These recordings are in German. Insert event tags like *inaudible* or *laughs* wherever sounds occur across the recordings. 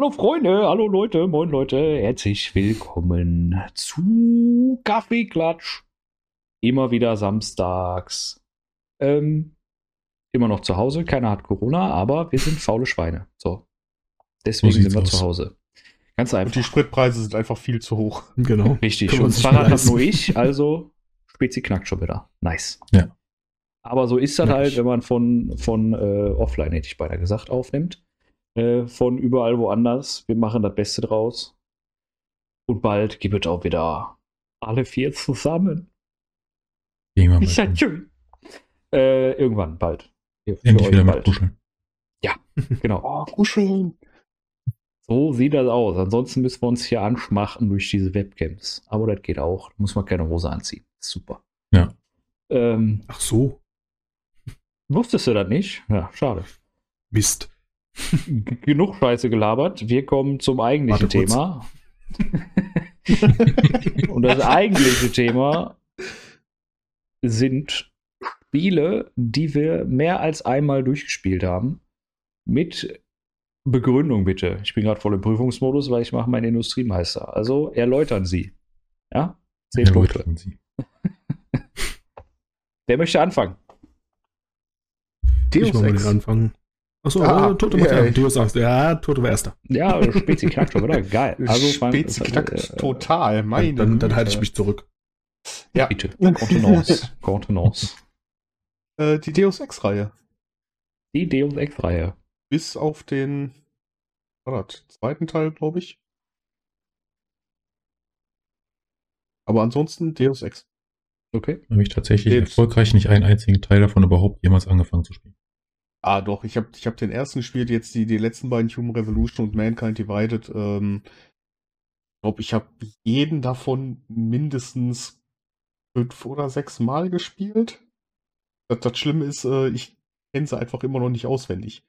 Hallo Freunde, hallo Leute, moin Leute, herzlich willkommen zu Kaffeeklatsch. Immer wieder samstags. Ähm, immer noch zu Hause, keiner hat Corona, aber wir sind faule Schweine. So. Deswegen So sind wir sieht's zu aus. Hause. Ganz Und einfach. die Spritpreise sind einfach viel zu hoch. Genau. Richtig. Und Fahrrad hat nur ich, also Spezi knackt schon wieder. Nice. Ja. Aber so ist das Merk halt, wenn man von, von äh, offline, hätte ich beinahe gesagt, aufnimmt. Äh, von überall woanders. Wir machen das Beste draus. Und bald gibt es auch wieder alle vier zusammen. Irgendwann Ist ja schön. Äh, irgendwann, bald. Für endlich wieder mit bald. kuscheln. *laughs* Genau. Oh, kuscheln. So sieht das aus. Ansonsten müssen wir uns hier anschmachten durch diese Webcams. Aber das geht auch. Da muss man keine Hose anziehen. Super. Ja. Ähm, Ach so. wusstest du das nicht? Ja, schade. Mist. *laughs* Genug Scheiße gelabert. Wir kommen zum eigentlichen Warte. Thema. *laughs* Und das eigentliche Thema sind Spiele, die wir mehr als einmal durchgespielt haben. Mit Begründung bitte. Ich bin gerade voll im Prüfungsmodus, weil ich mache meinen Industriemeister. Also erläutern Sie. Ja? Zehn Punkte. Erläutern Sie. *laughs* Wer möchte anfangen? Ich mal den Anfang. Achso, Ah, äh, Toto ja, war ich- Du sagst, ja, Toto war erster. Ja, Spezi knackt schon wieder. Geil. *laughs* Also Spezi knackt äh, total. Meine Dann, dann halte ich mich zurück. Ja. Bitte. Contenance. *laughs* Contenance. Äh, die Deus Ex-Reihe. Die Deus Ex-Reihe. Bis auf den war das, zweiten Teil, glaube ich. Aber ansonsten Deus Ex. Okay. Habe ich tatsächlich Jetzt. erfolgreich nicht einen einzigen Teil davon überhaupt jemals angefangen zu spielen. Ah, doch, ich habe ich hab den ersten gespielt, jetzt die, die letzten beiden Human Revolution und Mankind Divided. Ähm, ich glaube, ich habe jeden davon mindestens fünf oder sechs Mal gespielt. Das, das Schlimme ist, äh, ich kenne sie einfach immer noch nicht auswendig.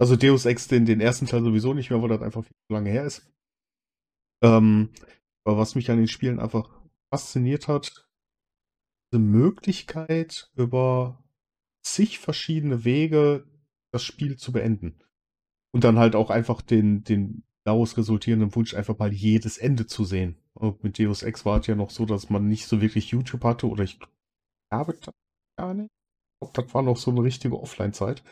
Also Deus Ex, den, den ersten Teil sowieso nicht mehr, weil das einfach viel zu lange her ist. Ähm, aber was mich an den Spielen einfach fasziniert hat, diese Möglichkeit über zig verschiedene Wege das Spiel zu beenden. Und dann halt auch einfach den, den daraus resultierenden Wunsch, einfach mal jedes Ende zu sehen. Und mit Deus Ex war es ja noch so, dass man nicht so wirklich YouTube hatte oder ich glaube das gar nicht. Ich glaube, das war noch so eine richtige Offline-Zeit.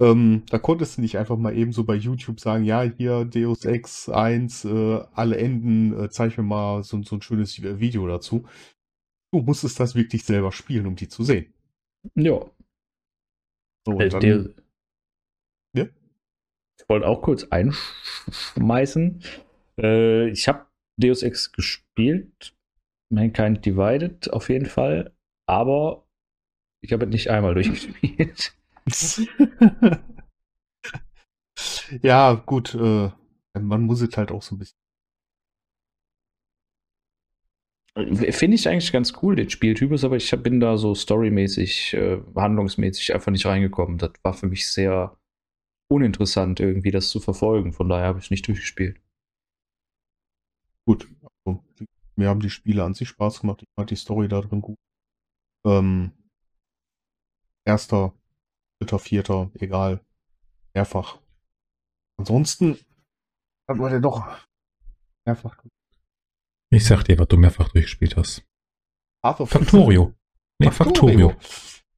Ähm, da konntest du nicht einfach mal eben so bei YouTube sagen, ja, hier Deus Ex 1, äh, alle Enden, äh, zeig mir mal so, so ein schönes Video dazu. Du musstest das wirklich selber spielen, um die zu sehen. Ja. So, Äh, dann- Ja? Ich wollte auch kurz einschmeißen. Äh, ich habe Deus Ex gespielt. Mankind Divided auf jeden Fall. Aber ich habe es nicht einmal *laughs* durchgespielt. *laughs* ja, gut, äh, man muss es halt auch so ein bisschen. Finde ich eigentlich ganz cool, den Spieltypus, aber ich bin da so storymäßig, äh, handlungsmäßig einfach nicht reingekommen. Das war für mich sehr uninteressant, irgendwie das zu verfolgen. Von daher habe ich nicht durchgespielt. Gut, also, mir haben die Spiele an sich Spaß gemacht. Ich fand die Story da drin gut. Ähm, erster, dritter, vierter, egal. Mehrfach. Ansonsten hat man ja doch mehrfach. Ich sag dir, was du mehrfach durchgespielt hast. Of Factorio. Nee, Factorio.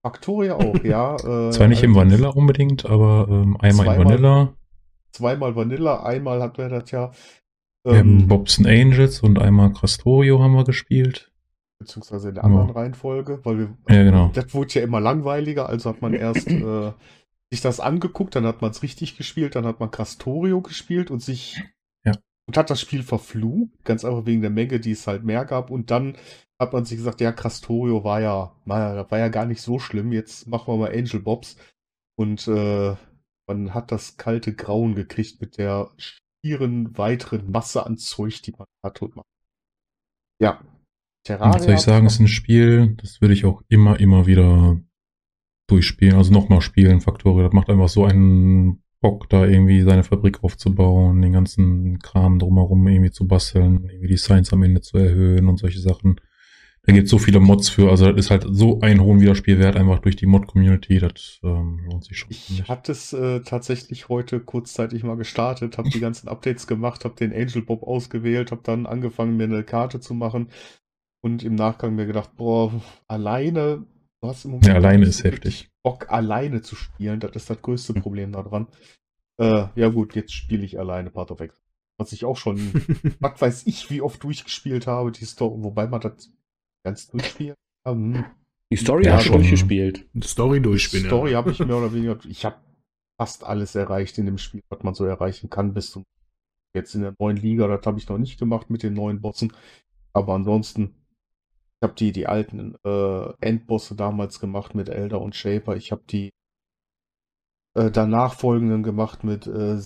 Factorio auch, ja. Äh, Zwar nicht im Vanilla unbedingt, aber ähm, einmal im Zweimal. Vanilla. Zweimal Vanilla, einmal hat wir das ja. Ähm, Bobson Angels und einmal Castorio haben wir gespielt. beziehungsweise in der anderen Ja. Reihenfolge, weil wir, Ja, genau. das wurde ja immer langweiliger, also hat man erst *clears throat* äh, sich das angeguckt, dann hat man es richtig gespielt, dann hat man Castorio gespielt und sich. Und hat das Spiel verflucht, ganz einfach wegen der Menge, die es halt mehr gab. Und dann hat man sich gesagt, ja, Castorio war ja, war, ja- gar nicht so schlimm, jetzt machen wir mal Angel Bobs. Und äh, man hat das kalte Grauen gekriegt mit der schieren weiteren Masse an Zeug, die man hat und man ja. Terraria soll ich sagen, ist ein Spiel, das würde ich auch immer, immer wieder durchspielen, also nochmal spielen, Factorio. Das macht einfach so einen Bock, da irgendwie seine Fabrik aufzubauen, den ganzen Kram drumherum irgendwie zu basteln, irgendwie die Science am Ende zu erhöhen und solche Sachen. da gibt es so viele Mods für, also das ist halt so ein hohen Wiederspielwert einfach durch die Mod-Community, das ähm, lohnt sich schon. Ich hatte es äh, tatsächlich heute kurzzeitig mal gestartet, habe die *laughs* ganzen Updates gemacht, habe den Angel Bob ausgewählt, habe dann angefangen, mir eine Karte zu machen und im Nachgang mir gedacht, boah, alleine, hast im Moment ja, alleine ist heftig. Bock, alleine zu spielen, das ist das größte hm. Problem daran. Äh, ja gut, jetzt spiele ich alleine Part of X. Was ich auch schon, *laughs* was weiß ich, wie oft durchgespielt habe, die Story, wobei man das ganz durchspielen kann. Die Story ja, hast du durchgespielt. Die Story durchspielen. Die Story ja. habe ich mehr oder *laughs* weniger, ich habe fast alles erreicht in dem Spiel, was man so erreichen kann bis zum jetzt in der neuen Liga. Das habe ich noch nicht gemacht mit den neuen Bossen. Aber ansonsten, habe die, die alten äh, Endbosse damals gemacht mit Elder und Shaper. Ich habe die äh, danach folgenden gemacht mit äh,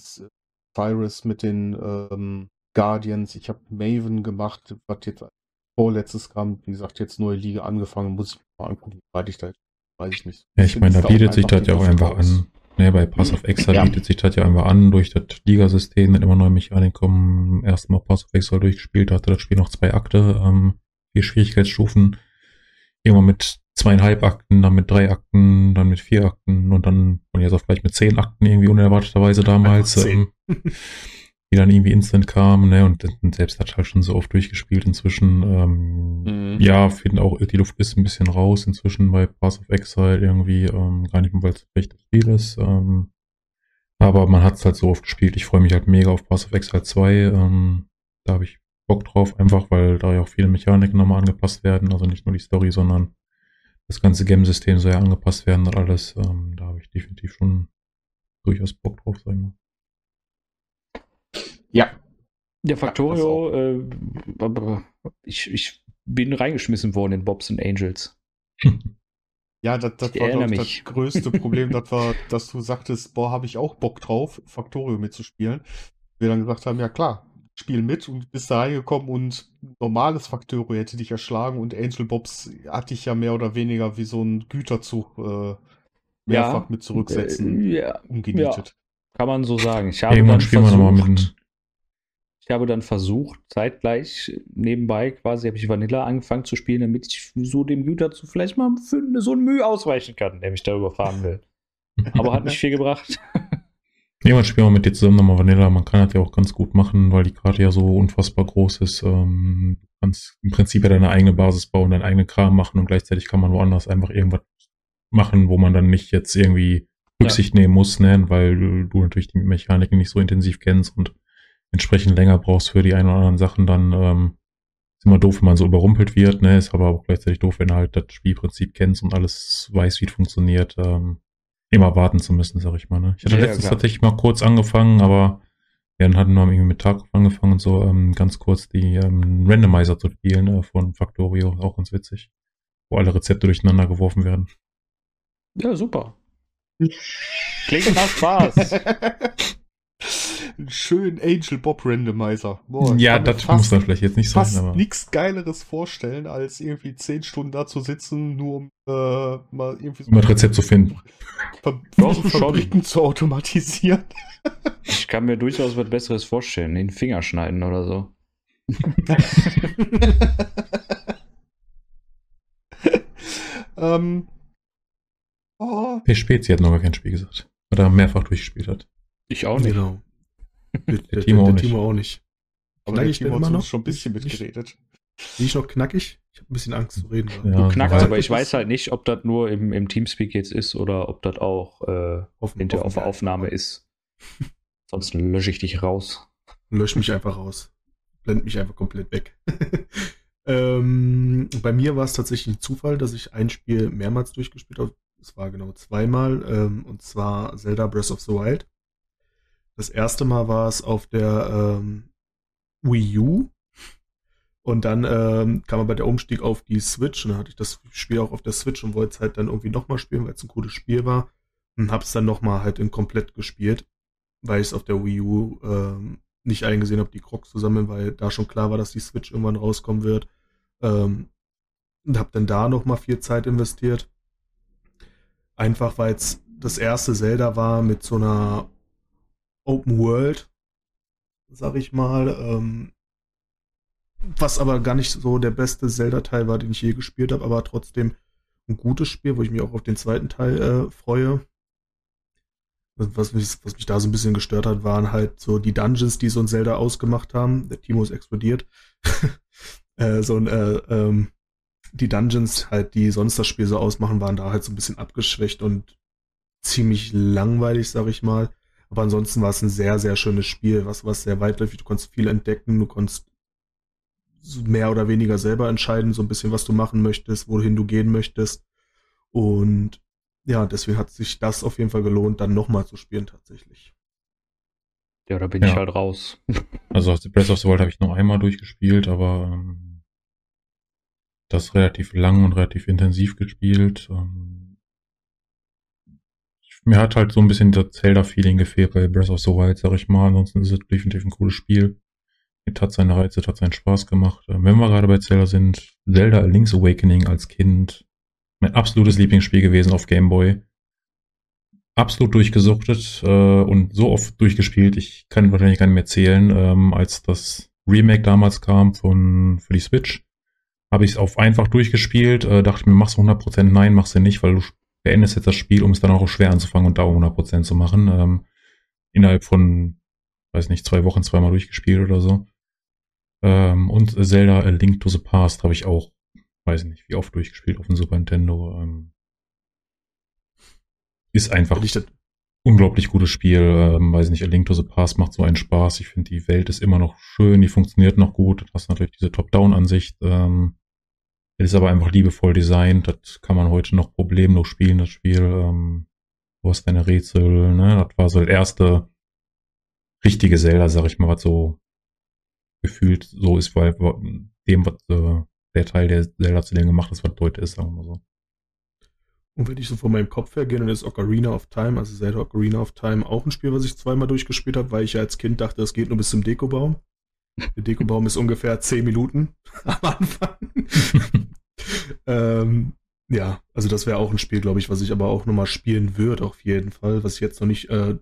Cyrus, mit den ähm, Guardians. Ich habe Maven gemacht, was jetzt vorletztes kam. Wie gesagt, jetzt neue Liga angefangen. Muss ich mal angucken, wie weit ich da weiß ich nicht. Ja, ich meine, da bietet sich das ja auch einfach an. Ne, bei Pass of Exile ja. bietet sich das ja einfach an, durch das Ligasystem, wenn immer neue Mechaniken kommen. Erstmal Pass of Exile durchgespielt, hatte das Spiel noch zwei Akte, ähm, vier Schwierigkeitsstufen. Immer mit zweieinhalb Akten, dann mit drei Akten, dann mit vier Akten und dann von jetzt auf gleich mit zehn Akten irgendwie unerwarteterweise damals, ähm, die dann irgendwie instant kamen, ne, und, und selbst hat halt schon so oft durchgespielt inzwischen. Ähm, mhm. Ja, finde auch, die Luft ist ein bisschen raus inzwischen bei Pass of Exile irgendwie, ähm, gar nicht mehr, weil es ein schlechtes Spiel ist. Ähm, aber man hat es halt so oft gespielt. Ich freue mich halt mega auf Pass of Exile 2. Ähm, da habe ich Bock drauf, einfach weil da ja auch viele Mechaniken nochmal angepasst werden. Also nicht nur die Story, sondern das ganze Game-System soll ja angepasst werden und alles. Ähm, da habe ich definitiv schon durchaus Bock drauf, sagen wir. Ja. Der Factorio, äh, ich, ich bin reingeschmissen worden in Bobs and Angels. Ja, das, das war doch das größte *laughs* Problem, das war, dass du sagtest, boah, habe ich auch Bock drauf, Factorio mitzuspielen. Wir dann gesagt haben, ja klar, Spiel mit und bist da reingekommen und normales Factorio hätte dich erschlagen und Angel Bobs hatte ich ja mehr oder weniger wie so ein Güterzug äh, mehrfach ja, mit zurücksetzen äh, ja, umgenietet. Ja, kann man so sagen. Ich habe Irgendwann dann versucht, ich habe dann versucht, zeitgleich nebenbei quasi, habe ich Vanilla angefangen zu spielen, damit ich so dem Güterzug vielleicht mal für so ein Mühe ausweichen kann, der mich da überfahren will. Aber hat nicht *laughs* viel gebracht. Jemand spielt mal mit dir zusammen nochmal Vanilla. Man kann das ja auch ganz gut machen, weil die Karte ja so unfassbar groß ist. Ähm, du kannst im Prinzip ja deine eigene Basis bauen, deinen eigenen Kram machen und gleichzeitig kann man woanders einfach irgendwas machen, wo man dann nicht jetzt irgendwie Rücksicht ja. nehmen muss, ne? weil du natürlich die Mechaniken nicht so intensiv kennst und entsprechend länger brauchst für die ein oder anderen Sachen, dann ähm, ist immer doof, wenn man so überrumpelt wird, ne? Ist aber auch gleichzeitig doof, wenn du halt das Spielprinzip kennst und alles weiß, wie es funktioniert. Ähm, immer warten zu müssen, sag ich mal. Ne? Ich hatte ja, letztens klar. tatsächlich mal kurz angefangen, aber ja, dann hatten wir irgendwie mit Tag angefangen und so ähm, ganz kurz die ähm, Randomizer zu spielen äh, von Factorio, auch ganz witzig, wo alle Rezepte durcheinander geworfen werden. Ja, super. Klingt nach Spaß. *laughs* schönen Angel Bob Randomizer. Boah, ja, das muss dann vielleicht jetzt nicht sein. Fast aber nichts Geileres vorstellen, als irgendwie zehn Stunden da zu sitzen, nur um äh, mal irgendwie so um ein Rezept zu finden. Ver Fabriken zu automatisieren. Ich kann mir durchaus was Besseres vorstellen. Den Finger schneiden oder so. ähm, oh. P. Spezi hat noch gar kein Spiel gesagt. Oder mehrfach durchgespielt hat. Ich auch nicht. Genau. Der, der, Timo, der, der Timo auch nicht. Aber knackig der Timo hat noch schon ein bisschen mitgeredet. Bin ich noch knackig? Ich habe ein bisschen Angst zu reden. Ja, du knackst, aber ich weiß halt nicht, ob das nur im, im Teamspeak jetzt ist oder ob das auch äh, offen, hinter auf der Aufnahme ist. Sonst lösche ich dich raus. Lösch mich einfach raus. Blend mich einfach komplett weg. *laughs* ähm, bei mir war es tatsächlich ein Zufall, dass ich ein Spiel mehrmals durchgespielt habe. Es war genau zweimal. Ähm, und zwar Zelda Breath of the Wild. Das erste Mal war es auf der ähm, Wii U. Und dann ähm, kam aber der Umstieg auf die Switch und dann hatte ich das Spiel auch auf der Switch und wollte es halt dann irgendwie nochmal spielen, weil es ein cooles Spiel war. Und hab's dann nochmal halt in komplett gespielt, weil ich es auf der Wii U ähm, nicht eingesehen habe, die Crocs zu sammeln, weil da schon klar war, dass die Switch irgendwann rauskommen wird. Ähm, und hab dann da nochmal viel Zeit investiert. Einfach weil es das erste Zelda war mit so einer Open World, sag ich mal, ähm, was aber gar nicht so der beste Zelda-Teil war, den ich je gespielt habe, aber trotzdem ein gutes Spiel, wo ich mich auch auf den zweiten Teil äh, freue. Was mich, was mich da so ein bisschen gestört hat, waren halt so die Dungeons, die so ein Zelda ausgemacht haben. Der Timo ist explodiert. *laughs* äh, so ein, äh, ähm, die Dungeons halt, die sonst das Spiel so ausmachen, waren da halt so ein bisschen abgeschwächt und ziemlich langweilig, sag ich mal. Aber ansonsten war es ein sehr, sehr schönes Spiel, was, was sehr weitläufig. Du konntest viel entdecken, du konntest mehr oder weniger selber entscheiden, so ein bisschen, was du machen möchtest, wohin du gehen möchtest. Und ja, deswegen hat sich das auf jeden Fall gelohnt, dann nochmal zu spielen tatsächlich. Ja, da bin ja. ich halt raus. *laughs* Also Breath of the Wild habe ich noch einmal durchgespielt, aber ähm, das relativ lang und relativ intensiv gespielt. Ähm, mir hat halt so ein bisschen das Zelda-Feeling gefehlt bei Breath of the Wild, sag ich mal. Ansonsten ist es definitiv ein cooles Spiel. Es hat seine Reize, es hat seinen Spaß gemacht. Ähm, wenn wir gerade bei Zelda sind, Zelda Link's Awakening als Kind mein absolutes Lieblingsspiel gewesen auf Game Boy. Absolut durchgesuchtet äh, und so oft durchgespielt, ich kann wahrscheinlich gar nicht mehr zählen, ähm, als das Remake damals kam von für die Switch. Habe ich es auf einfach durchgespielt, äh, dachte mir, machst du 100%, nein, machst du nicht, weil du beendest jetzt das Spiel, um es dann auch schwer anzufangen und da 100% zu machen. Ähm, innerhalb von, weiß nicht, zwei Wochen zweimal durchgespielt oder so. Ähm, und Zelda A Link to the Past habe ich auch weiß nicht, wie oft durchgespielt auf dem Super Nintendo. Ähm, ist einfach ein unglaublich gutes Spiel. Ähm, weiß nicht, A Link to the Past macht so einen Spaß. Ich finde, die Welt ist immer noch schön, die funktioniert noch gut. Du hast natürlich diese Top-Down-Ansicht. Ähm, ist aber einfach liebevoll designt. Das kann man heute noch problemlos spielen, das Spiel. Ähm, du hast deine Rätsel, ne? Das war so das erste richtige Zelda, sag ich mal, was so gefühlt so ist, weil dem, was äh, der Teil, der Zelda zu dem gemacht ist, was heute ist, sagen wir mal so. Und wenn ich so von meinem Kopf her gehe, dann ist Ocarina of Time, also Zelda Ocarina of Time, auch ein Spiel, was ich zweimal durchgespielt habe, weil ich ja als Kind dachte, es geht nur bis zum Dekobaum. Der Dekobaum ist ungefähr 10 Minuten *laughs* am Anfang. Ähm, ja, also das wäre auch ein Spiel, glaube ich, was ich aber auch nochmal spielen würde, auf jeden Fall, was ich jetzt noch nicht äh,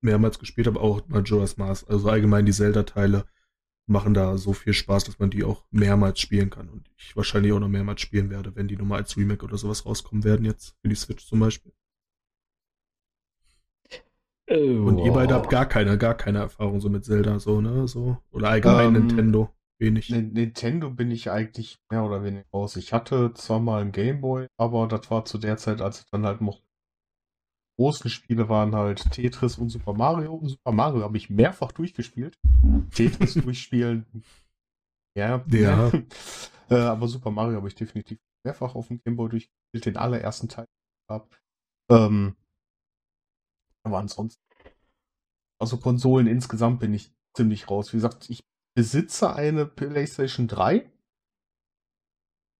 mehrmals gespielt habe, auch Majora's Mask. Also allgemein die Zelda-Teile machen da so viel Spaß, dass man die auch mehrmals spielen kann. Und ich wahrscheinlich auch noch mehrmals spielen werde, wenn die nochmal als Remake oder sowas rauskommen werden, jetzt für die Switch zum Beispiel. Oh, und ihr beide habt gar keine, gar keine Erfahrung so mit Zelda, so, ne? So. Oder allgemein ähm, Nintendo. Wenig. Nintendo bin ich eigentlich mehr oder weniger raus. Ich hatte zwar mal einen Gameboy, aber das war zu der Zeit, als ich dann halt noch großen Spiele waren halt Tetris und Super Mario. Und Super Mario habe ich mehrfach durchgespielt. Tetris *laughs* durchspielen. Ja. ja. *laughs* äh, aber Super Mario habe ich definitiv mehrfach auf dem Gameboy durchgespielt, den allerersten Teil habe. Ähm, aber ansonsten, also Konsolen insgesamt bin ich ziemlich raus. Wie gesagt, ich besitze eine PlayStation 3,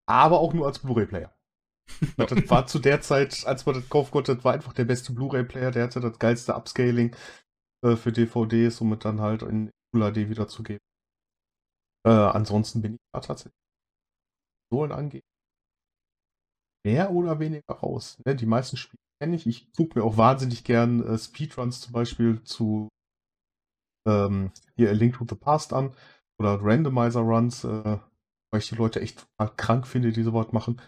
aber auch nur als Blu-ray-Player. *laughs* das war zu der Zeit, als man das kaufen konnte, das war einfach der beste Blu-ray-Player, der hatte das geilste Upscaling äh, für DVDs, um es dann halt in Full HD wiederzugeben. Äh, ansonsten bin ich da tatsächlich Konsolen angeht. Mehr oder weniger raus. Ne? Die meisten Spiele kenne ich. Ich gucke mir auch wahnsinnig gern äh, Speedruns zum Beispiel zu ähm, hier A Link to the Past an oder Randomizer Runs, äh, weil ich die Leute echt krank finde, die sowas machen.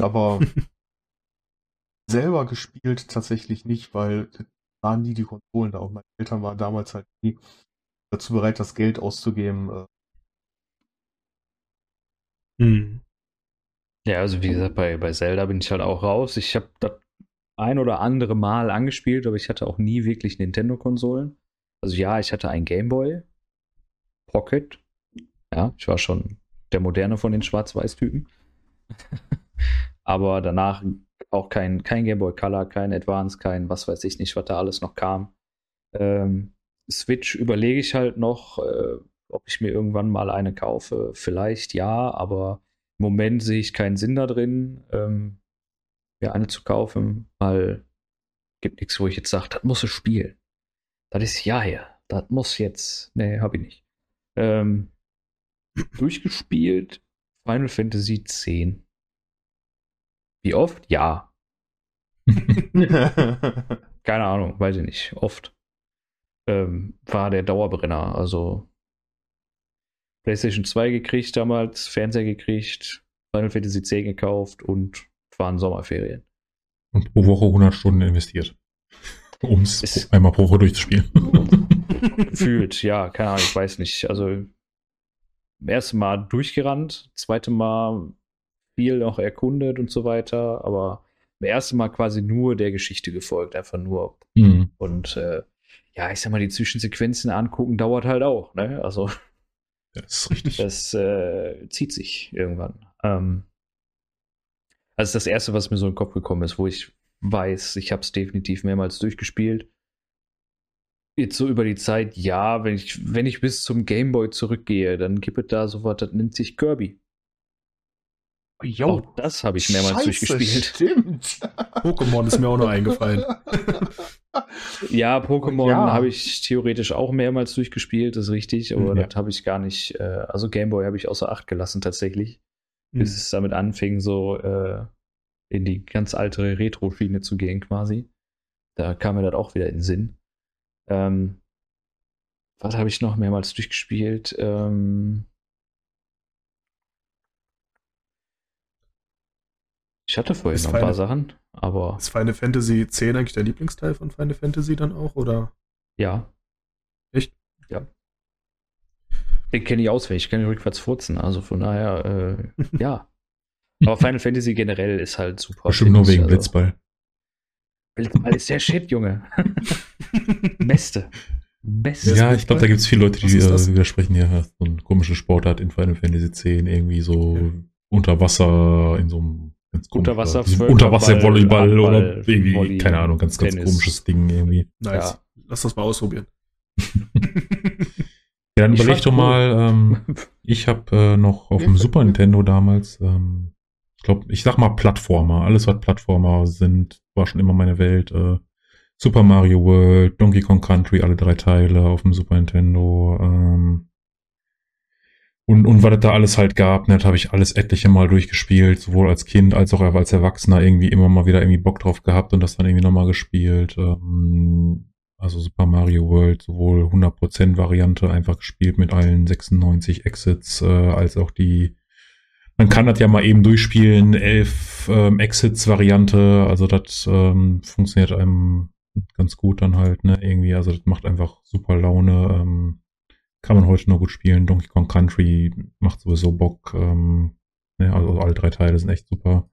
Aber *laughs* selber gespielt tatsächlich nicht, weil waren nie die Konsolen da und meine Eltern waren damals halt nie dazu bereit, das Geld auszugeben. Äh. Hm. Ja, also wie gesagt, bei, bei Zelda bin ich halt auch raus. Ich habe das ein oder andere Mal angespielt, aber ich hatte auch nie wirklich Nintendo-Konsolen. Also ja, ich hatte ein Game Boy Pocket. Ja, ich war schon der moderne von den Schwarz-Weiß-Typen. *laughs* Aber danach auch kein, kein Game Boy Color, kein Advance, kein was weiß ich nicht, was da alles noch kam. Ähm, Switch überlege ich halt noch, äh, ob ich mir irgendwann mal eine kaufe. Vielleicht ja, aber im Moment sehe ich keinen Sinn da drin, ähm, mir eine zu kaufen, weil gibt nichts, wo ich jetzt sage, das muss ich spielen. Das ist ja hier. Das muss jetzt. Nee, habe ich nicht. Ähm, *clears throat* durchgespielt Final Fantasy X. Wie oft? Ja. *laughs* Keine Ahnung, weiß ich nicht. Oft. Ähm, war der Dauerbrenner. Also PlayStation 2 gekriegt damals, Fernseher gekriegt, Final Fantasy 10 gekauft und waren Sommerferien. Und pro Woche 100 Stunden investiert. Um es einmal pro Woche durchzuspielen. *laughs* Gefühlt, ja, keine Ahnung, ich weiß nicht. Also, erste Mal durchgerannt, zweite Mal viel noch erkundet und so weiter, aber beim ersten Mal quasi nur der Geschichte gefolgt, einfach nur. Mhm. Und äh, ja, ich sag mal, die Zwischensequenzen angucken dauert halt auch, ne? Also. Das ist richtig. Das äh, zieht sich irgendwann. Ähm, also das erste, was mir so in den Kopf gekommen ist, wo ich weiß, ich habe es definitiv mehrmals durchgespielt. Jetzt so über die Zeit, ja, wenn ich, wenn ich bis zum Gameboy zurückgehe, dann gibt es da sowas, das nennt sich Kirby. Jo, auch das habe ich mehrmals Scheiße, durchgespielt. Stimmt. *laughs* Pokémon ist mir auch noch eingefallen. *laughs* Ja, Pokémon ja. habe ich theoretisch auch mehrmals durchgespielt, ist richtig, aber ja. das habe ich gar nicht. Äh, also Gameboy habe ich außer Acht gelassen tatsächlich, mhm. bis es damit anfing, so äh, in die ganz alte Retro-Schiene zu gehen quasi. Da kam mir das auch wieder in den Sinn. Ähm, was habe ich noch mehrmals durchgespielt? Ähm, ich hatte vorhin ist noch ein paar Sachen, aber. Ist Final Fantasy X eigentlich der Lieblingsteil von Final Fantasy dann auch, oder? Ja. Echt? Ja. Den kenne ich auswendig, ich kenne rückwärts furzen, also von daher, äh, *laughs* ja. Aber Final Fantasy generell ist halt super. Bestimmt nur wegen also. Blitzball. Blitzball ist der Shit, Junge. *laughs* Beste. Beste. Ja, ich glaube, da gibt es viele Leute, die äh, widersprechen hier. So ein komischer Sportart in Final Fantasy 10, irgendwie so ja. unter Wasser in so einem ganz Unterwasser Unterwasser-Volleyball oder irgendwie, Volley, keine Ahnung, ganz, ganz Tennis. komisches Ding irgendwie. Nice. Ja. Lass das mal ausprobieren. ja, dann überleg doch cool. mal, ähm, *laughs* ich habe äh, noch auf dem Super Nintendo damals ähm, glaube, ich sag mal Plattformer. Alles, was Plattformer sind, war schon immer meine Welt. Äh, Super Mario World, Donkey Kong Country, alle drei Teile auf dem Super Nintendo. Ähm, und, und was es da alles halt gab, ne, das habe ich alles etliche Mal durchgespielt, sowohl als Kind als auch als Erwachsener irgendwie immer mal wieder irgendwie Bock drauf gehabt und das dann irgendwie nochmal gespielt. Ähm, also Super Mario World, sowohl 100% Variante einfach gespielt mit allen 96 Exits, äh, als auch die man kann das ja mal eben durchspielen, elf ähm, Exits-Variante, also das ähm, funktioniert einem ganz gut dann halt, ne, irgendwie, also das macht einfach super Laune, ähm, kann man heute noch gut spielen, Donkey Kong Country macht sowieso Bock, ähm, ne, also alle drei Teile sind echt super.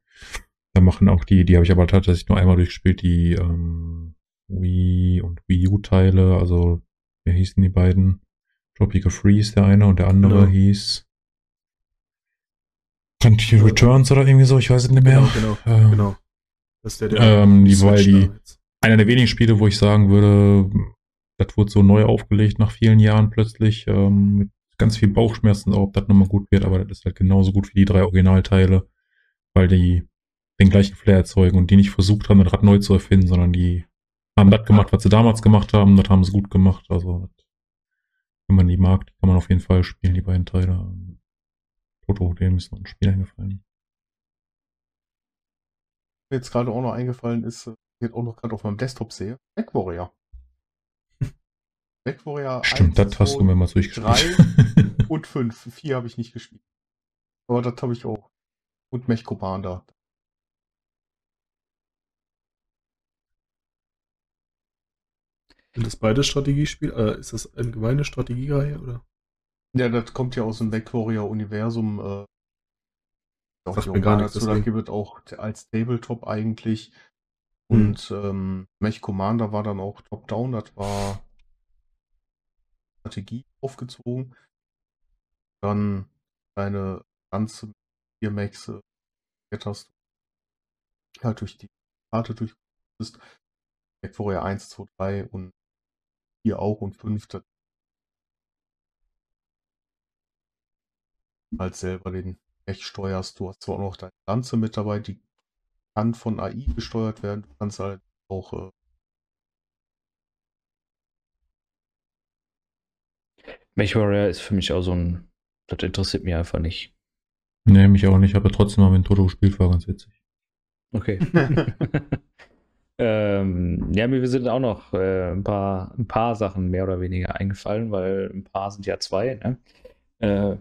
Da machen auch die, die habe ich aber tatsächlich nur einmal durchgespielt, die ähm, Wii und Wii U-Teile, also wie hießen die beiden? Tropical Freeze der eine und der andere genau. hieß Country Returns oder irgendwie so, ich weiß es nicht mehr. Genau, genau. Ähm, genau. Das ist der, der ähm, die, weil die, einer der wenigen Spiele, wo ich sagen würde, das wurde so neu aufgelegt nach vielen Jahren plötzlich, ähm, mit ganz viel Bauchschmerzen, ob das nochmal gut wird, aber das ist halt genauso gut wie die drei Originalteile, weil die den gleichen Flair erzeugen und die nicht versucht haben, das Rad neu zu erfinden, sondern die haben das gemacht, was sie damals gemacht haben, das haben sie gut gemacht, also wenn man die mag, kann man auf jeden Fall spielen, die beiden Teile. Foto, dem ist noch ein Spiel eingefallen. Jetzt gerade auch noch eingefallen ist, äh, jetzt auch noch gerade auf meinem Desktop sehe, MacWarrior. MacWarrior *laughs* Stimmt, 1, das hast du mir mal durchgespielt. 3 *laughs* und 5. 4 habe ich nicht gespielt. Aber das habe ich auch. Und Mech Commander. Sind das beide Strategiespiele? Äh, ist das eine gemeine Strategiereihe oder? Ja, das kommt ja aus dem MacWarrior-Universum. Äh, auch Sagt gar nichts. Dazu, da gibt es auch als Tabletop eigentlich. Hm. Und hm. ähm, Mech Commander war dann auch Top-Down. Das war Strategie aufgezogen. Dann eine ganze vier Mechs äh, du halt durch die Karte durch bist. MacWarrior 1, 2, 3 und 4 auch und 5. Das halt selber den Mech steuerst. Du hast zwar auch noch deine Lanze mit dabei, die kann von AI gesteuert werden. Du kannst halt auch. Äh MechWarrior ist für mich auch so ein. Das interessiert mich einfach nicht. Nee, mich auch nicht. Ich habe trotzdem mal mit Toto gespielt, war ganz witzig. Okay. *laughs* *laughs* ähm, ja, mir sind auch noch äh, ein, paar, ein paar Sachen mehr oder weniger eingefallen, weil ein paar sind ja zwei. Ne? Äh,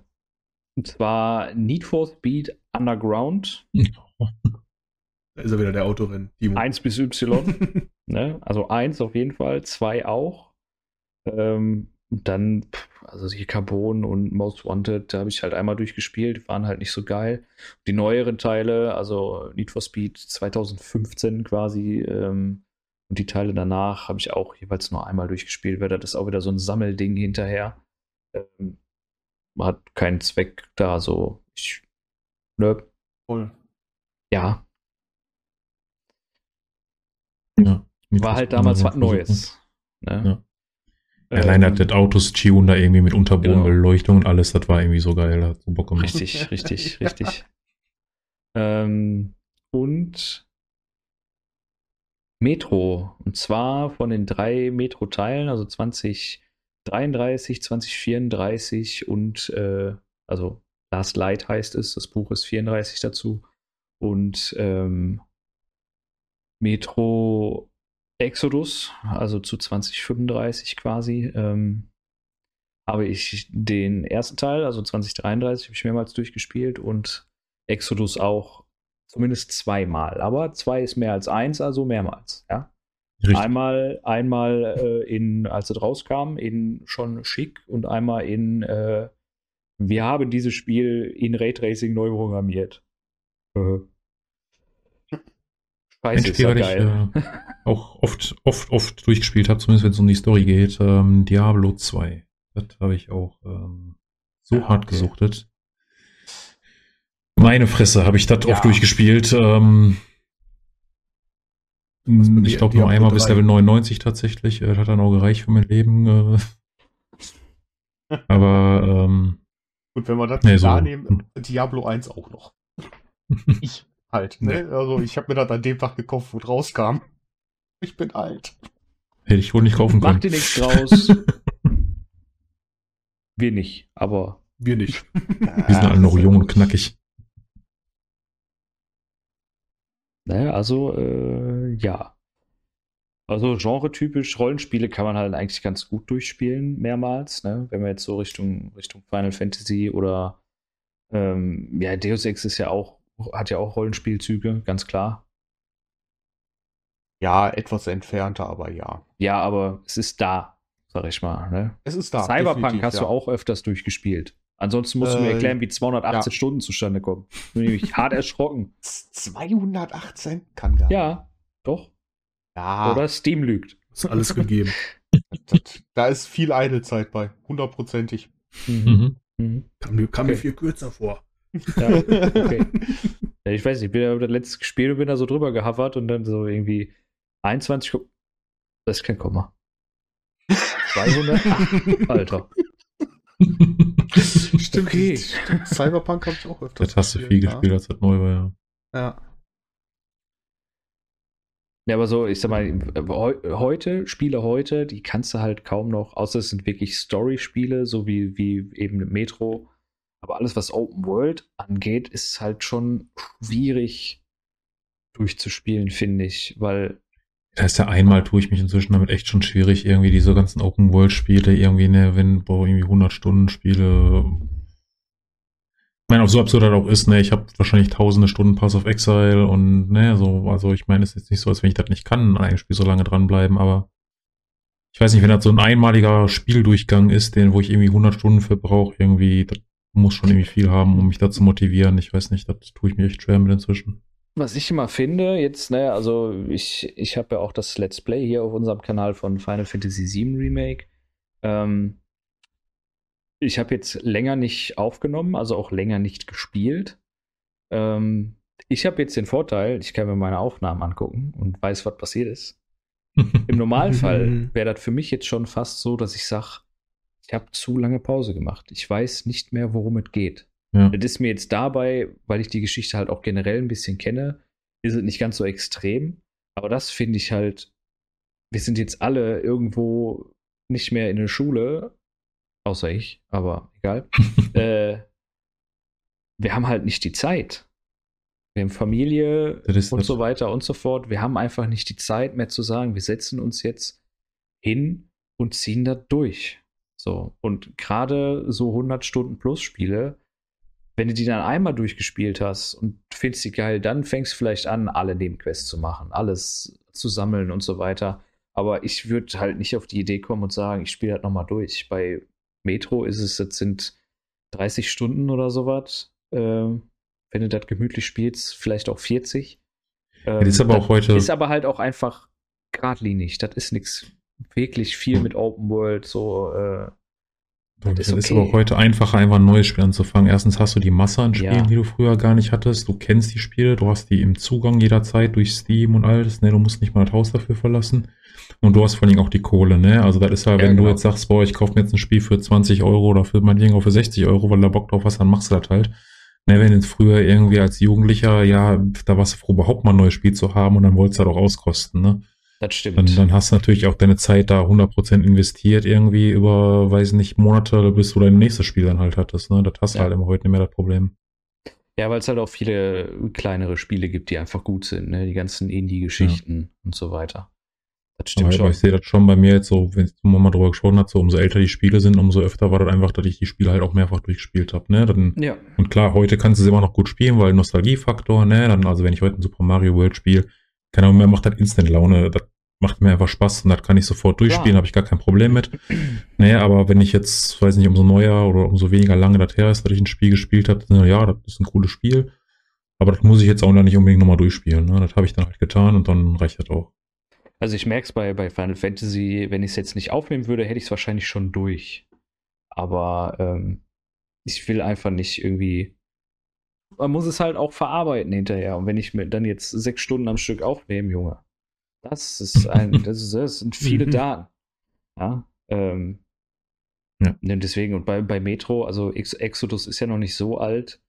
und zwar Need for Speed Underground. *laughs* Da ist er wieder der Autorin. 1 bis Y. *laughs* ne? Also 1 auf jeden Fall, 2 auch. Ähm, und dann, also die Carbon und Most Wanted, da habe ich halt einmal durchgespielt, waren halt nicht so geil. Die neueren Teile, also Need for Speed 2015 quasi, ähm, und die Teile danach habe ich auch jeweils nur einmal durchgespielt, weil das ist auch wieder so ein Sammelding hinterher. Ähm, hat keinen Zweck da, so ich. Ne? Voll. Ja. Ja. War halt damals was Neues. Ne? Ja. Allein hat das Autos Chiun da irgendwie mit Unterbodenbeleuchtung genau. und alles, das war irgendwie so geil, hat so Bock gemacht. Richtig, *laughs* richtig, richtig. Ähm, und Metro. Und zwar von den drei Metro-Teilen, also 2033, 2034 und äh, also Last Light heißt es, das Buch ist 34 dazu. Und ähm, Metro Exodus, also zu 2035 quasi, ähm, habe ich den ersten Teil, also 2033, habe ich mehrmals durchgespielt und Exodus auch zumindest zweimal. Aber zwei ist mehr als eins, also mehrmals, ja. Richtig. Einmal, einmal äh, in, als es rauskam, in schon schick und einmal in äh, wir haben dieses Spiel in Raytracing neu programmiert. Äh. Scheiße, Ein Spiel, ja geil. Ich, äh, auch oft, oft, oft durchgespielt habe, zumindest wenn es um die Story geht, ähm, Diablo 2. Das habe ich auch ähm, so ja, hart okay. gesuchtet. Meine Fresse, habe ich das ja. oft durchgespielt. Ähm, ich glaube nur einmal 3. bis Level 99 tatsächlich. Das hat dann auch gereicht für mein Leben. Äh. *laughs* Aber ähm, Gut, wenn wir das nee, so. nehmen, Diablo 1 auch noch. *laughs* ich halt, ne? Also ich habe mir das an dem Tag gekauft, wo es rauskam. Ich bin alt. Hätte ich wohl nicht kaufen können. Mach dir nichts *laughs* draus. Wir nicht, aber. Wir nicht. Wir sind alle noch jung und knackig. Naja, also, äh, ja. Also genretypisch Rollenspiele kann man halt eigentlich ganz gut durchspielen, mehrmals, ne? Wenn wir jetzt so Richtung, Richtung Final Fantasy oder ähm, ja, Deus Ex ist ja auch, hat ja auch Rollenspielzüge, ganz klar. Ja, etwas entfernter, aber ja. Ja, aber es ist da, sag ich mal. Ne? Es ist da. Cyberpunk hast ja. du auch öfters durchgespielt. Ansonsten musst du mir äh, erklären, wie 218 ja. Stunden zustande kommen. Bin nämlich hart erschrocken. *laughs* 218 kann gar nicht. Ja, doch. Ja. Oder Steam lügt. Ist alles gegeben. *laughs* das, da ist viel Eidelzeit bei. Hundertprozentig. Mhm. Mhm. Kam, mir, kam okay. mir viel kürzer vor. Ja, okay. *laughs* ja, ich weiß nicht, ich bin ja das letzte gespielt und bin da so drüber gehavert und dann so irgendwie 21, das ist kein Komma. 200? Alter. *laughs* Stimmt. Okay. Stimmt. Cyberpunk habe ich auch öfter. Jetzt hast du viel ja. gespielt, als das neu war, ja. Ja. Ja, aber so, ich sag mal, heute, Spiele heute, die kannst du halt kaum noch, außer es sind wirklich Story-Spiele, so wie, wie eben Metro. Aber alles, was Open World angeht, ist halt schon schwierig durchzuspielen, finde ich, weil da ist ja einmal tue ich mich inzwischen damit echt schon schwierig, irgendwie diese ganzen Open-World-Spiele, irgendwie, ne, wenn, boah, irgendwie 100 Stunden Spiele. Ich meine, auch so absurd das auch ist, ne, ich habe wahrscheinlich tausende Stunden Pass of Exile und, ne, so, also ich meine, es ist jetzt nicht so, als wenn ich das nicht kann, an einem Spiel so lange dranbleiben, aber ich weiß nicht, wenn das so ein einmaliger Spieldurchgang ist, den, wo ich irgendwie 100 Stunden für brauche, irgendwie, das muss schon irgendwie viel haben, um mich da zu motivieren. Ich weiß nicht, das tue ich mir echt schwer mit inzwischen. Was ich immer finde, jetzt, ne, also ich, ich habe ja auch das Let's Play hier auf unserem Kanal von Final Fantasy VII Remake. Ähm, ich habe jetzt länger nicht aufgenommen, also auch länger nicht gespielt. Ähm, ich habe jetzt den Vorteil, ich kann mir meine Aufnahmen angucken und weiß, was passiert ist. *laughs* Im Normalfall *laughs* wäre das für mich jetzt schon fast so, dass ich sage, ich habe zu lange Pause gemacht. Ich weiß nicht mehr, worum es geht. Ja. Das ist mir jetzt dabei, weil ich die Geschichte halt auch generell ein bisschen kenne, ist es nicht ganz so extrem. Aber das finde ich halt, wir sind jetzt alle irgendwo nicht mehr in der Schule, außer ich, aber egal. *laughs* äh, wir haben halt nicht die Zeit. Wir haben Familie und so weiter und so fort. Wir haben einfach nicht die Zeit mehr zu sagen, wir setzen uns jetzt hin und ziehen das durch. So, und gerade so 100 Stunden plus Spiele, wenn du die dann einmal durchgespielt hast und findest die geil, dann fängst du vielleicht an, alle Nebenquests zu machen, alles zu sammeln und so weiter. Aber ich würde halt nicht auf die Idee kommen und sagen, ich spiele halt nochmal durch. Bei Metro ist es, jetzt sind 30 Stunden oder sowas. Äh, wenn du das gemütlich spielst, vielleicht auch 40. Ähm, das ist aber auch heute. Ist aber halt auch einfach geradlinig. Das ist nichts wirklich viel mit Open World, so äh, das ist, okay. ist aber auch heute einfacher, einfach ein neues Spiel anzufangen. Erstens hast du die Masse an Spielen, ja. die du früher gar nicht hattest. Du kennst die Spiele, du hast die im Zugang jederzeit durch Steam und alles. Ne, du musst nicht mal das Haus dafür verlassen. Und du hast vor allem auch die Kohle, ne? Also das ist halt, ja, wenn genau. du jetzt sagst, boah, ich kaufe mir jetzt ein Spiel für 20 Euro oder für mein Ding auch für 60 Euro, weil da Bock drauf hast, dann machst du das halt. Ne, wenn jetzt früher irgendwie als Jugendlicher, ja, da warst du froh, überhaupt mal ein neues Spiel zu haben und dann wolltest du das auch auskosten, ne? Das stimmt. Dann, dann hast du natürlich auch deine Zeit da 100% investiert, irgendwie über, weiß nicht, Monate, bis du dein nächstes Spiel dann halt hattest. Ne? Das hast du halt immer heute nicht mehr das Problem. Ja, weil es halt auch viele kleinere Spiele gibt, die einfach gut sind. Ne? Die ganzen Indie-Geschichten ja. und so weiter. Das stimmt aber, schon. Aber ich sehe das schon bei mir jetzt so, wenn man mal drüber gesprochen hat, so umso älter die Spiele sind, umso öfter war das einfach, dass ich die Spiele halt auch mehrfach durchgespielt habe. Ne? Dann, ja. Und klar, heute kannst du sie immer noch gut spielen, weil Nostalgiefaktor, ne? Dann, also wenn ich heute ein Super Mario World spiele, keine Ahnung, mir macht das Instant Laune. Das macht mir einfach Spaß und das kann ich sofort durchspielen, habe ich gar kein Problem mit. *clears throat* Naja, aber wenn ich jetzt, weiß nicht, umso neuer oder umso weniger lange das her ist, dass ich ein Spiel gespielt habe, ja, das ist ein cooles Spiel. Aber das muss ich jetzt auch noch nicht unbedingt nochmal durchspielen. Ne? Das habe ich dann halt getan und dann reicht das auch. Also ich merke es bei, bei Final Fantasy, wenn ich es jetzt nicht aufnehmen würde, hätte ich es wahrscheinlich schon durch. Aber ähm, ich will einfach nicht irgendwie. Man muss es halt auch verarbeiten hinterher. Und wenn ich mir dann jetzt sechs Stunden am Stück aufnehme, Junge, das ist ein, *laughs* das, ist, das sind viele mhm. Daten. Ja, ähm, ja. Ne, deswegen, und bei, bei Metro, also Ex Exodus ist ja noch nicht so alt.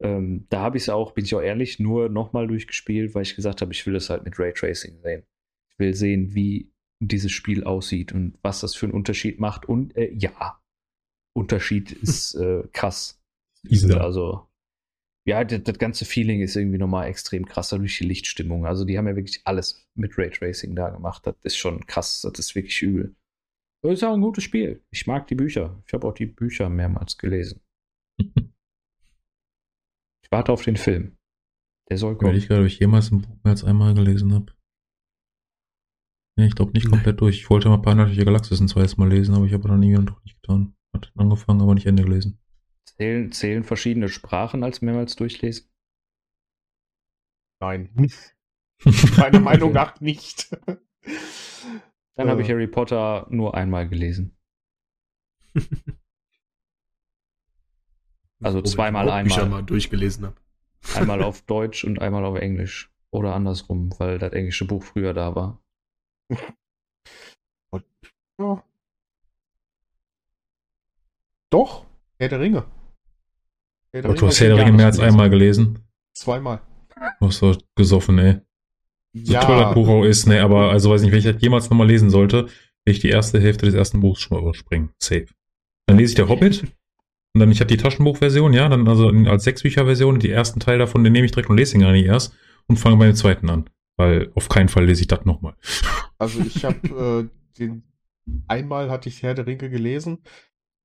Ähm, da habe ich es auch, bin ich auch ehrlich, nur nochmal durchgespielt, weil ich gesagt habe, ich will es halt mit Raytracing sehen. Ich will sehen, wie dieses Spiel aussieht und was das für einen Unterschied macht. Und äh, ja, Unterschied *laughs* ist äh, krass. Easy. Also, ja, das, das, ganze Feeling ist irgendwie nochmal extrem krasser durch die Lichtstimmung. Also die haben ja wirklich alles mit Raytracing da gemacht. Das ist schon krass, das ist wirklich übel. Das ist auch ein gutes Spiel. Ich mag die Bücher. Ich habe auch die Bücher mehrmals gelesen. *laughs* ich warte auf den Film. Der soll kommen. Ich gerade, ob ich jemals ein Buch mehr als einmal gelesen habe. Nee, ich glaube nicht *laughs* komplett durch. Ich wollte mal Planetliche Galaxis ein zweites Mal lesen, aber ich habe dann irgendwie noch nicht getan. Hat angefangen, aber nicht Ende gelesen. Zählen, zählen verschiedene Sprachen als mehrmals durchlesen? Nein. *laughs* Meiner *laughs* Meinung nach nicht. *laughs* Dann habe ich äh. Harry Potter nur einmal gelesen. Also zweimal einmal. Ich mal durchgelesen habe. Einmal auf Deutsch und einmal auf Englisch. Oder andersrum, weil das englische Buch früher da war. Ja. Doch, Herr der Ringe. Herr der Ringe mehr als einmal gelesen? Zweimal. Du hast doch gesoffen, ey. So ja. toll das Buch auch ist, ne, aber also weiß nicht, wenn ich das jemals nochmal lesen sollte, will ich die erste Hälfte des ersten Buchs schon mal überspringen. Safe. Dann lese ich der Hobbit. Und dann, ich habe die Taschenbuchversion, ja, dann also als Sechsbücherversion, die ersten Teil davon, den nehme ich direkt und lese ihn gar nicht erst und fange bei dem zweiten an. Weil auf keinen Fall lese ich das nochmal. Also ich habe äh, den einmal hatte ich Herr der Ringe gelesen,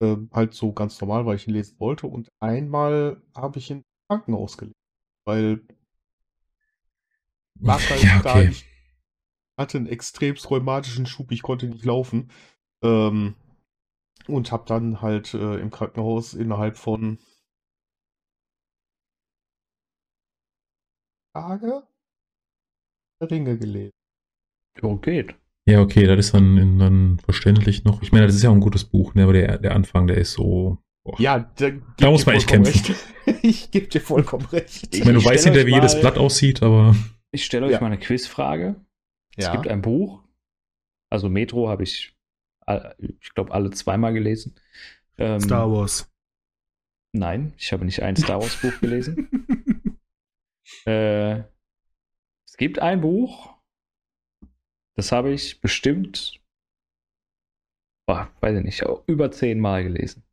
äh, halt so ganz normal, weil ich ihn lesen wollte, und einmal habe ich ihn im Krankenhaus gelesen, weil *laughs* halt ja, okay. da, ich hatte einen extremst rheumatischen Schub, ich konnte nicht laufen. Ähm, und habe dann halt äh, im Krankenhaus innerhalb von Tage Ringe gelesen. Jo, geht. Ja, okay, das ist dann, dann verständlich noch. Ich meine, das ist ja auch ein gutes Buch, ne? aber der, der Anfang, der ist so. Boah. Ja, da, da muss man echt kämpfen. *laughs* ich gebe dir vollkommen recht. Ich meine, du weißt nicht, wie jedes Blatt aussieht, aber. Ich stelle euch ja. mal eine Quizfrage. Ja. Es gibt ein Buch, also Metro habe ich, ich glaube, alle zweimal gelesen. Ähm, Star Wars. Nein, ich habe nicht ein Star Wars Buch gelesen. *laughs* äh, es gibt ein Buch, das habe ich bestimmt, boah, weiß ich nicht, über zehnmal gelesen.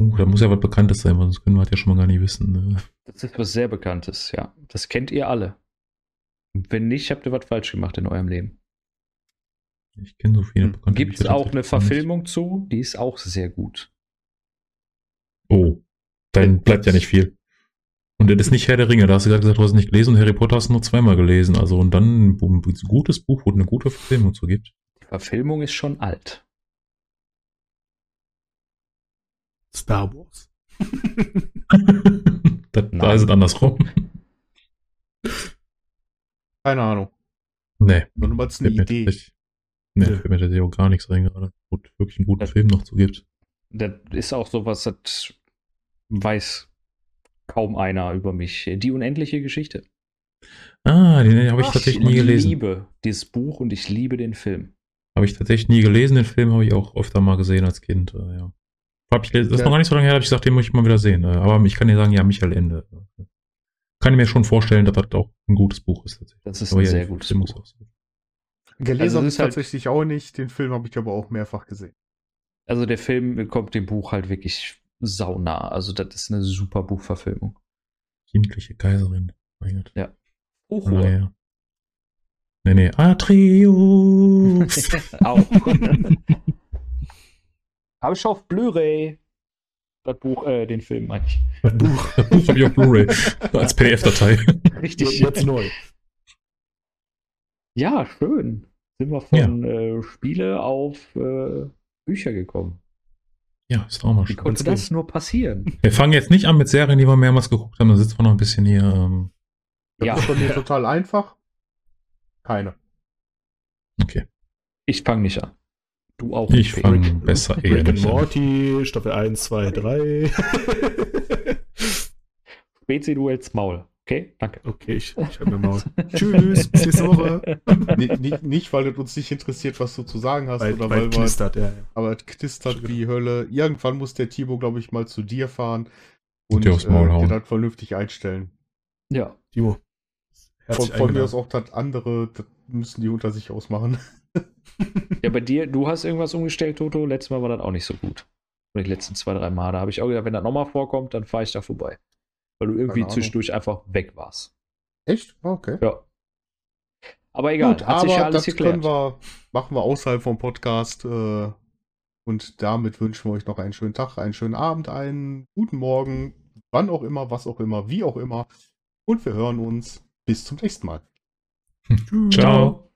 Uh, da muss ja was Bekanntes sein, sonst können wir das ja schon mal gar nicht wissen. Ne? Das ist was sehr Bekanntes, ja. Das kennt ihr alle. wenn nicht, habt ihr was falsch gemacht in eurem Leben. Ich kenne so viele bekannte Gibt es auch eine Verfilmung zu? Die ist auch sehr gut. Oh, dann bleibt ja nicht viel. Und das ist nicht Herr der Ringe. Da hast du gerade gesagt, du hast es nicht gelesen und Harry Potter hast du nur zweimal gelesen. Also und dann ein gutes Buch, wo es eine gute Verfilmung zu gibt. Die Verfilmung ist schon alt. Star Wars. *laughs* da, da ist es andersrum. Keine Ahnung. Nee. Nur mal eine Idee. Nee, ja. fällt mir tatsächlich auch gar nichts rein gerade. Wo wirklich einen guten das, Film noch zu gibt. Das ist auch sowas, das weiß kaum einer über mich. Die unendliche Geschichte. Ah, den habe ich Ach, tatsächlich nie gelesen. Ich liebe dieses Buch und ich liebe den Film. Habe ich tatsächlich nie gelesen. Den Film habe ich auch öfter mal gesehen als Kind. Äh, ja. Hab ich, das ist ja. noch gar nicht so lange her, dass ich gesagt, den muss ich mal wieder sehen. Äh, aber ich kann dir sagen, ja, Michael Ende. Kann ich mir schon vorstellen, dass das auch ein gutes Buch ist. Das ist aber ein ja, sehr gutes Buch. Buch. Gelesen also habe ich halt tatsächlich auch nicht. Den Film habe ich aber auch mehrfach gesehen. Also der Film kommt dem Buch halt wirklich saunah. Also das ist eine super Buchverfilmung. Kindliche Kaiserin. Mein Gott. Ja. Oho. Ah, ja. Nee, nee. Atreus. *laughs* auch. Habe ich schon auf Blu-ray. Das Buch, äh, den Film meine ich. Das Buch, das Buch habe ich auf Blu-ray. Als PDF-Datei. Richtig. Jetzt neu. Ja, schön. Sind wir von ja. äh, Spiele auf äh, Bücher gekommen. Ja, ist auch mal schön. Wie konnte das nur passieren? *laughs* Wir fangen jetzt nicht an mit Serien, die wir mehrmals geguckt haben. Da sitzen wir noch ein bisschen hier. Ähm das ja. ist bei mir *laughs* total einfach. Keine. Okay. Ich fange nicht an. Du auch. Ich fange besser eher Rick and Morty, Staffel 1, 2, 3. Spezi, du hältst Maul. Okay, danke. Okay, ich, ich habe mir Maul. Tschüss, *laughs* bis nächste Woche. nicht, nicht, weil es uns nicht interessiert, was du zu sagen hast, weil, oder weil, weil knistert, ja, ja. Aber es knistert wie Hölle. Irgendwann muss der Timo, glaube ich, mal zu dir fahren und, und dir Maul äh, hauen. dann vernünftig einstellen. Ja. Timo. Von, von mir aus auch das andere, das müssen die unter sich ausmachen. *laughs* ja, bei dir, du hast irgendwas umgestellt, Toto. Letztes Mal war das auch nicht so gut. Oder die letzten zwei, drei Mal. Da habe ich auch gedacht, wenn das nochmal vorkommt, dann fahre ich da vorbei. Weil du irgendwie zwischendurch einfach weg warst. Echt? Ah, okay. Ja. Aber egal, Gut, hat sich ja alles das geklärt. Wir, machen wir außerhalb vom Podcast. Äh, und damit wünschen wir euch noch einen schönen Tag, einen schönen Abend, einen guten Morgen, wann auch immer, was auch immer, wie auch immer. Und wir hören uns bis zum nächsten Mal. *laughs* Ciao.